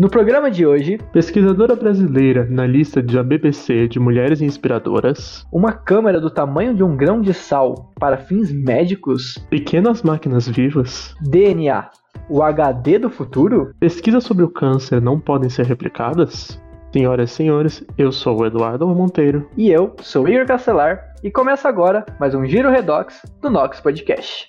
No programa de hoje, pesquisadora brasileira na lista da BBC de mulheres inspiradoras, uma câmera do tamanho de um grão de sal para fins médicos, pequenas máquinas vivas, DNA, o HD do futuro, pesquisas sobre o câncer não podem ser replicadas. Senhoras e senhores, eu sou o Eduardo Monteiro. E eu sou Igor Castelar. E começa agora mais um Giro Redox do Nox Podcast.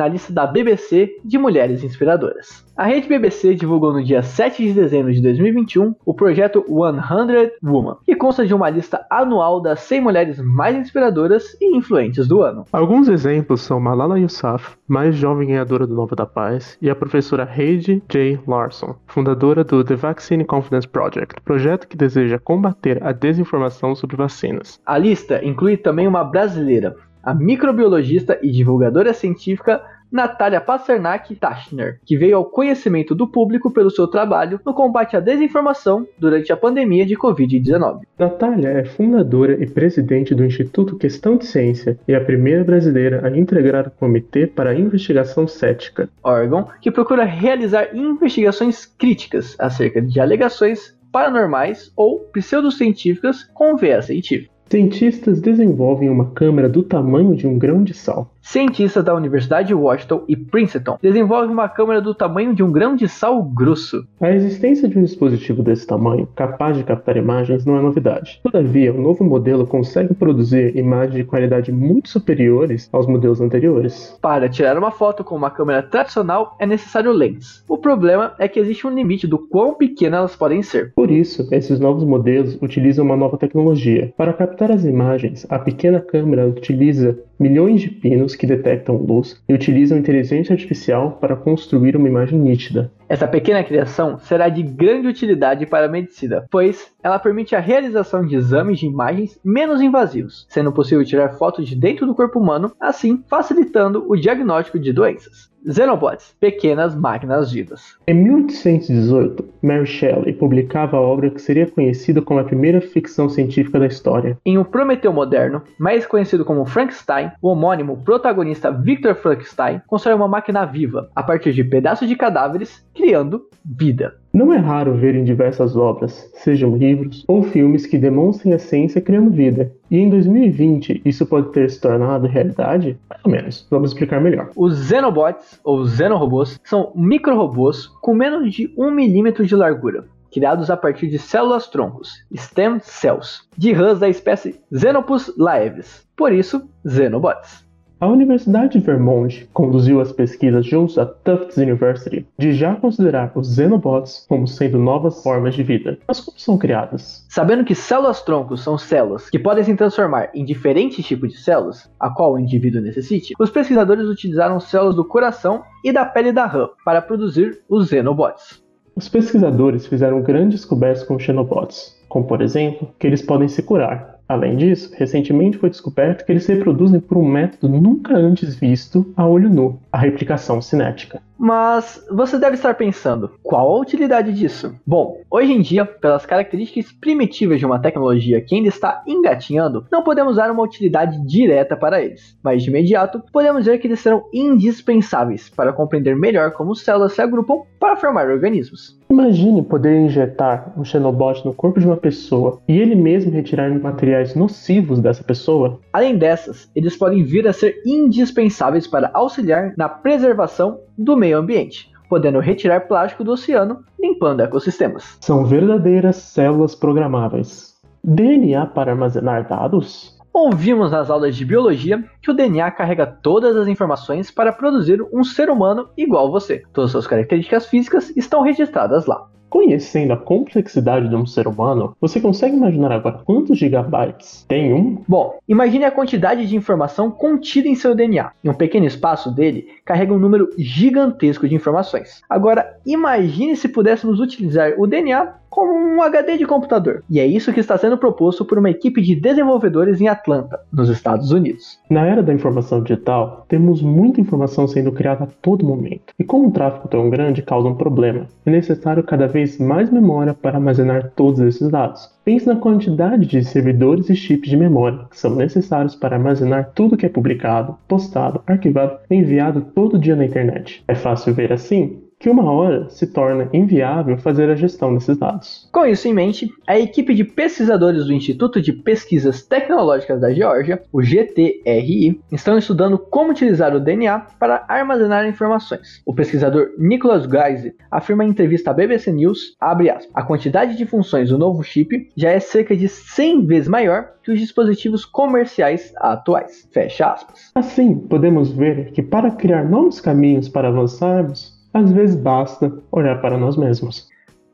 na lista da BBC de mulheres inspiradoras. A rede BBC divulgou no dia 7 de dezembro de 2021 o projeto 100 Woman, que consta de uma lista anual das 100 mulheres mais inspiradoras e influentes do ano. Alguns exemplos são Malala Yousafzai, mais jovem ganhadora do Nobel da Paz, e a professora Heidi J. Larson, fundadora do The Vaccine Confidence Project, projeto que deseja combater a desinformação sobre vacinas. A lista inclui também uma brasileira, a microbiologista e divulgadora científica Natália Pasternak Tachner, que veio ao conhecimento do público pelo seu trabalho no combate à desinformação durante a pandemia de Covid-19. Natália é fundadora e presidente do Instituto Questão de Ciência e a primeira brasileira a integrar o Comitê para a Investigação Cética, órgão que procura realizar investigações críticas acerca de alegações paranormais ou pseudocientíficas com viés científico. Cientistas desenvolvem uma câmera do tamanho de um grão de sal. Cientistas da Universidade de Washington e Princeton desenvolvem uma câmera do tamanho de um grão de sal grosso. A existência de um dispositivo desse tamanho, capaz de captar imagens, não é novidade. Todavia, o novo modelo consegue produzir imagens de qualidade muito superiores aos modelos anteriores. Para tirar uma foto com uma câmera tradicional é necessário lentes. O problema é que existe um limite do quão pequenas elas podem ser. Por isso, esses novos modelos utilizam uma nova tecnologia. Para captar as imagens, a pequena câmera utiliza milhões de pinos que detectam luz e utilizam inteligência artificial para construir uma imagem nítida. Essa pequena criação será de grande utilidade para a medicina, pois ela permite a realização de exames de imagens menos invasivos, sendo possível tirar fotos de dentro do corpo humano, assim facilitando o diagnóstico de doenças. Xenobots, pequenas máquinas vivas. Em 1818, Mary Shelley publicava a obra que seria conhecida como a primeira ficção científica da história. Em O Prometeu Moderno, mais conhecido como Frankenstein, o homônimo protagonista Victor Frankenstein constrói uma máquina viva a partir de pedaços de cadáveres, criando vida. Não é raro ver em diversas obras, sejam livros ou filmes, que demonstrem a ciência criando vida. E em 2020, isso pode ter se tornado realidade? Mais ou menos. Vamos explicar melhor. Os Xenobots, ou Xenorobôs, são microrobôs com menos de 1 milímetro de largura, criados a partir de células-troncos, stem cells, de rãs da espécie Xenopus laevis. Por isso, Xenobots. A Universidade de Vermont conduziu as pesquisas junto à Tufts University de já considerar os xenobots como sendo novas formas de vida. Mas como são criadas? Sabendo que células-troncos são células que podem se transformar em diferentes tipos de células, a qual o indivíduo necessite, os pesquisadores utilizaram células do coração e da pele da rã para produzir os xenobots. Os pesquisadores fizeram grandes descobertas com xenobots, como por exemplo, que eles podem se curar, Além disso, recentemente foi descoberto que eles se reproduzem por um método nunca antes visto a olho nu, a replicação cinética. Mas você deve estar pensando, qual a utilidade disso? Bom, hoje em dia, pelas características primitivas de uma tecnologia que ainda está engatinhando, não podemos dar uma utilidade direta para eles, mas de imediato podemos dizer que eles serão indispensáveis para compreender melhor como células se agrupam para formar organismos. Imagine poder injetar um xenobot no corpo de uma pessoa e ele mesmo retirar materiais nocivos dessa pessoa. Além dessas, eles podem vir a ser indispensáveis para auxiliar na preservação do meio ambiente, podendo retirar plástico do oceano, limpando ecossistemas. São verdadeiras células programáveis. DNA para armazenar dados? Ouvimos nas aulas de biologia que o DNA carrega todas as informações para produzir um ser humano igual você. Todas suas características físicas estão registradas lá. Conhecendo a complexidade de um ser humano, você consegue imaginar agora quantos gigabytes tem um? Bom, imagine a quantidade de informação contida em seu DNA. Em um pequeno espaço dele, carrega um número gigantesco de informações. Agora, imagine se pudéssemos utilizar o DNA como um HD de computador. E é isso que está sendo proposto por uma equipe de desenvolvedores em Atlanta, nos Estados Unidos. Na era da informação digital, temos muita informação sendo criada a todo momento. E como o tráfego tão grande causa um problema, é necessário cada vez mais memória para armazenar todos esses dados. Pense na quantidade de servidores e chips de memória que são necessários para armazenar tudo que é publicado, postado, arquivado e enviado todo dia na internet. É fácil ver assim que uma hora se torna inviável fazer a gestão desses dados. Com isso em mente, a equipe de pesquisadores do Instituto de Pesquisas Tecnológicas da Geórgia, o GTRI, estão estudando como utilizar o DNA para armazenar informações. O pesquisador Nicholas Geise afirma em entrevista à BBC News, aspas, a quantidade de funções do novo chip já é cerca de 100 vezes maior que os dispositivos comerciais atuais. Fecha aspas. Assim, podemos ver que para criar novos caminhos para avançarmos, às vezes basta olhar para nós mesmos.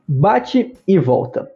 Bate e volta.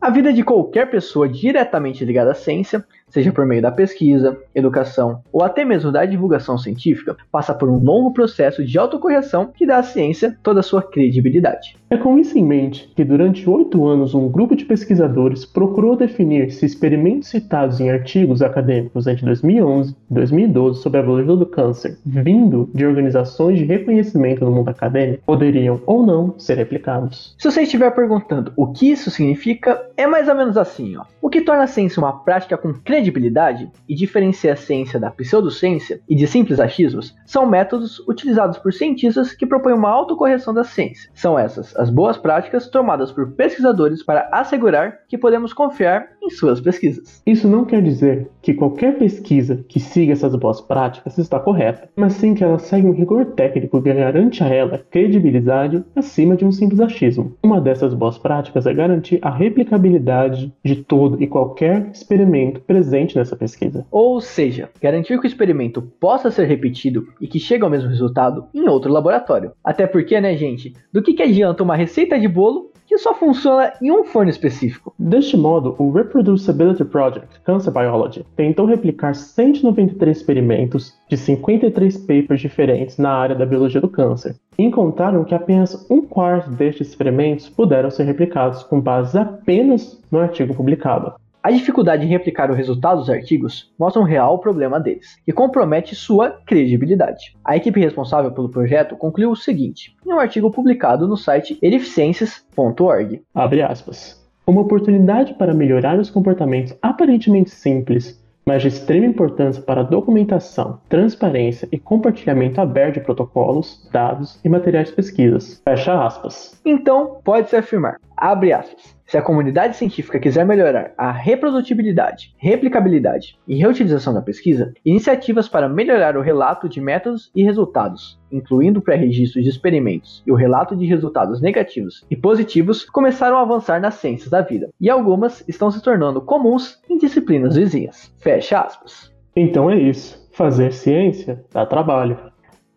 A vida de qualquer pessoa diretamente ligada à ciência seja por meio da pesquisa, educação ou até mesmo da divulgação científica, passa por um longo processo de autocorreção que dá à ciência toda a sua credibilidade. É com isso em mente que durante oito anos um grupo de pesquisadores procurou definir se experimentos citados em artigos acadêmicos entre 2011 e 2012 sobre a biologia do câncer, vindo de organizações de reconhecimento no mundo acadêmico, poderiam ou não ser replicados. Se você estiver perguntando o que isso significa, é mais ou menos assim, ó. O que torna a ciência uma prática com credibilidade credibilidade e diferencia a ciência da pseudociência e de simples achismos são métodos utilizados por cientistas que propõem uma autocorreção da ciência. São essas as boas práticas tomadas por pesquisadores para assegurar que podemos confiar em suas pesquisas. Isso não quer dizer que qualquer pesquisa que siga essas boas práticas está correta, mas sim que ela segue um rigor técnico que garante a ela credibilidade acima de um simples achismo. Uma dessas boas práticas é garantir a replicabilidade de todo e qualquer experimento presente nessa pesquisa. Ou seja, garantir que o experimento possa ser repetido e que chegue ao mesmo resultado em outro laboratório. Até porque, né, gente, do que, que adianta uma receita de bolo que só funciona em um forno específico. Deste modo, o Reproducibility Project Cancer Biology tentou replicar 193 experimentos de 53 papers diferentes na área da biologia do câncer. E encontraram que apenas um quarto destes experimentos puderam ser replicados com base apenas no artigo publicado. A dificuldade em replicar o resultado dos artigos mostra um real problema deles e compromete sua credibilidade. A equipe responsável pelo projeto concluiu o seguinte em um artigo publicado no site edificiências.org. Abre aspas. Uma oportunidade para melhorar os comportamentos aparentemente simples mas de extrema importância para a documentação, transparência e compartilhamento aberto de protocolos, dados e materiais de pesquisas. Fecha aspas. Então, pode-se afirmar, abre aspas, se a comunidade científica quiser melhorar a reprodutibilidade, replicabilidade e reutilização da pesquisa, iniciativas para melhorar o relato de métodos e resultados, incluindo o pré-registro de experimentos e o relato de resultados negativos e positivos, começaram a avançar nas ciências da vida, e algumas estão se tornando comuns em disciplinas vizinhas. Fecha aspas. Então é isso. Fazer ciência dá trabalho.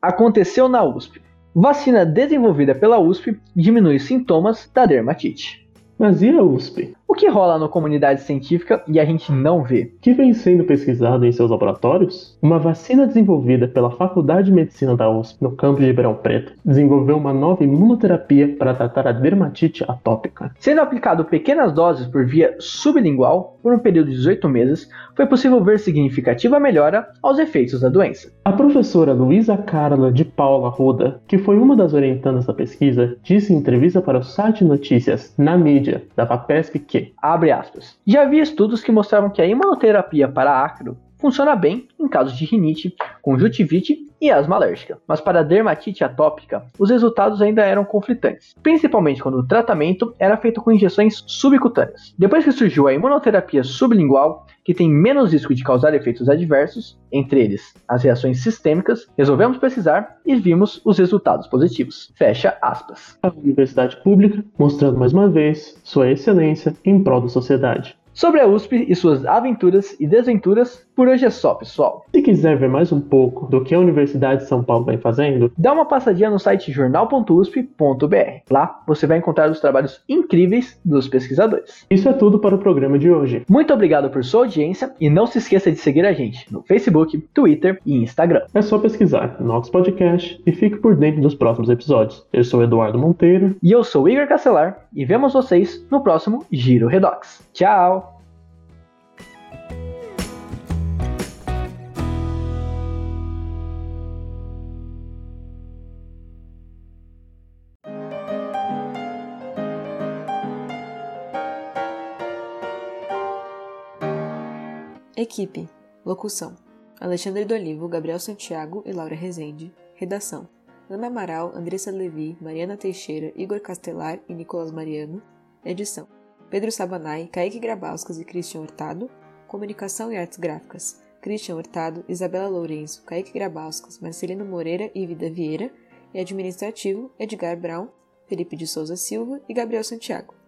Aconteceu na USP. Vacina desenvolvida pela USP diminui sintomas da dermatite. Mas e a USP? O que rola na comunidade científica e a gente não vê? Que vem sendo pesquisado em seus laboratórios? Uma vacina desenvolvida pela Faculdade de Medicina da USP, no campus de Ribeirão Preto, desenvolveu uma nova imunoterapia para tratar a dermatite atópica. Sendo aplicado pequenas doses por via sublingual por um período de 18 meses, foi possível ver significativa melhora aos efeitos da doença. A professora Luísa Carla de Paula Ruda, que foi uma das orientandas da pesquisa, disse em entrevista para o site Notícias na mídia da FAPESP abre aspas, já havia estudos que mostravam que a imunoterapia para acro funciona bem em casos de rinite, conjuntivite e asma alérgica, mas para dermatite atópica, os resultados ainda eram conflitantes, principalmente quando o tratamento era feito com injeções subcutâneas. Depois que surgiu a imunoterapia sublingual, que tem menos risco de causar efeitos adversos, entre eles as reações sistêmicas, resolvemos pesquisar e vimos os resultados positivos. Fecha aspas. A universidade pública mostrando mais uma vez sua excelência em prol da sociedade. Sobre a USP e suas aventuras e desventuras, Por hoje é só, pessoal. Se quiser ver mais um pouco do que a Universidade de São Paulo vem fazendo, dá uma passadinha no site jornal.usp.br. Lá você vai encontrar os trabalhos incríveis dos pesquisadores. Isso é tudo para o programa de hoje. Muito obrigado por sua audiência e não se esqueça de seguir a gente no Facebook, Twitter e Instagram. É só pesquisar Nox Podcast e fique por dentro dos próximos episódios. Eu sou Eduardo Monteiro. E eu sou Igor Castelar e vemos vocês no próximo Giro Redox. Tchau! Equipe. Locução. Alexandre do Olivo, Gabriel Santiago e Laura Rezende. Redação. Ana Amaral, Andressa Levi, Mariana Teixeira, Igor Castelar e Nicolas Mariano. Edição. Pedro Sabanai, Kaique Grabauskas e Christian Hurtado. Comunicação e Artes Gráficas. Christian Hurtado, Isabela Lourenço, Kaique Grabauskas, Marcelino Moreira e Vida Vieira. E administrativo, Edgar Brown, Felipe de Souza Silva e Gabriel Santiago.